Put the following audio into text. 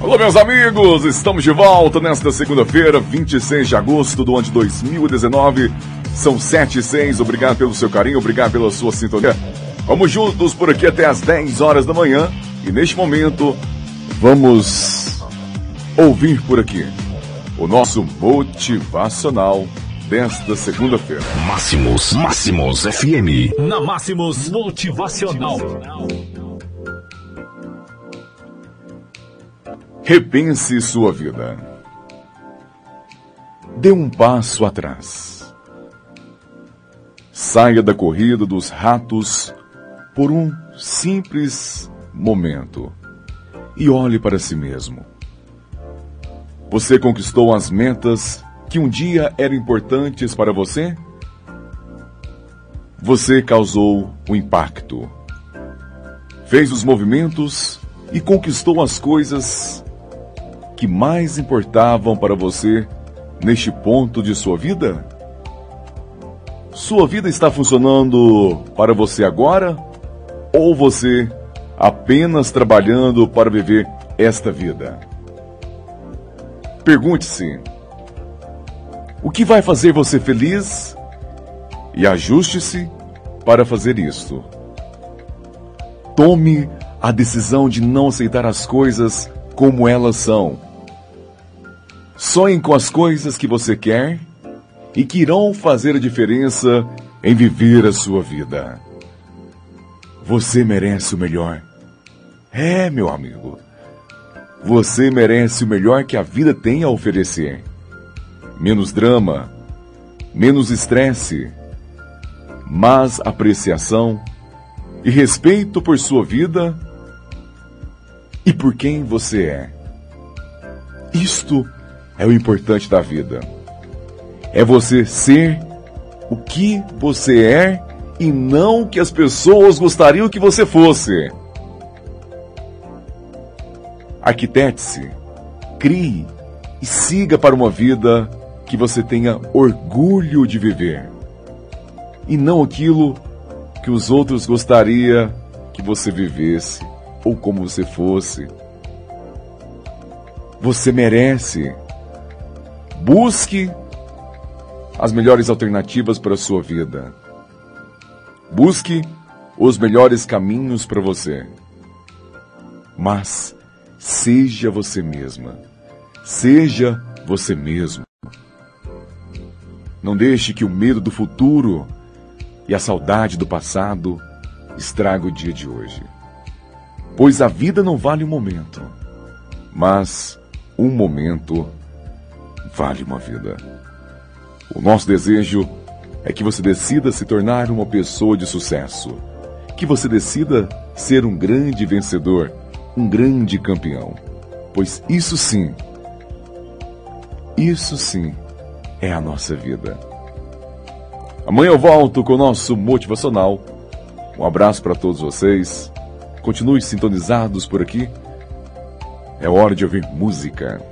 Alô, meus amigos, estamos de volta nesta segunda-feira, 26 de agosto do ano de 2019. São 7 e 6. Obrigado pelo seu carinho, obrigado pela sua sintonia. Vamos juntos por aqui até as 10 horas da manhã. E neste momento, vamos ouvir por aqui o nosso motivacional desta segunda-feira. Máximos, Máximos FM. Na Máximos Motivacional. Repense sua vida. Dê um passo atrás. Saia da corrida dos ratos por um simples momento e olhe para si mesmo. Você conquistou as metas que um dia eram importantes para você? Você causou o impacto. Fez os movimentos e conquistou as coisas que mais importavam para você neste ponto de sua vida? Sua vida está funcionando para você agora? Ou você apenas trabalhando para viver esta vida? Pergunte-se: o que vai fazer você feliz? E ajuste-se para fazer isto. Tome a decisão de não aceitar as coisas como elas são Sonhe com as coisas que você quer e que irão fazer a diferença em viver a sua vida. Você merece o melhor. É, meu amigo. Você merece o melhor que a vida tem a oferecer. Menos drama, menos estresse, mais apreciação e respeito por sua vida e por quem você é. Isto é o importante da vida. É você ser o que você é e não o que as pessoas gostariam que você fosse. Arquitete-se, crie e siga para uma vida que você tenha orgulho de viver. E não aquilo que os outros gostariam que você vivesse ou como você fosse. Você merece Busque as melhores alternativas para a sua vida. Busque os melhores caminhos para você. Mas seja você mesma. Seja você mesmo. Não deixe que o medo do futuro e a saudade do passado estrague o dia de hoje. Pois a vida não vale um momento, mas um momento vale uma vida. O nosso desejo é que você decida se tornar uma pessoa de sucesso, que você decida ser um grande vencedor, um grande campeão. Pois isso sim, isso sim é a nossa vida. Amanhã eu volto com o nosso motivacional. Um abraço para todos vocês. Continue sintonizados por aqui. É hora de ouvir música.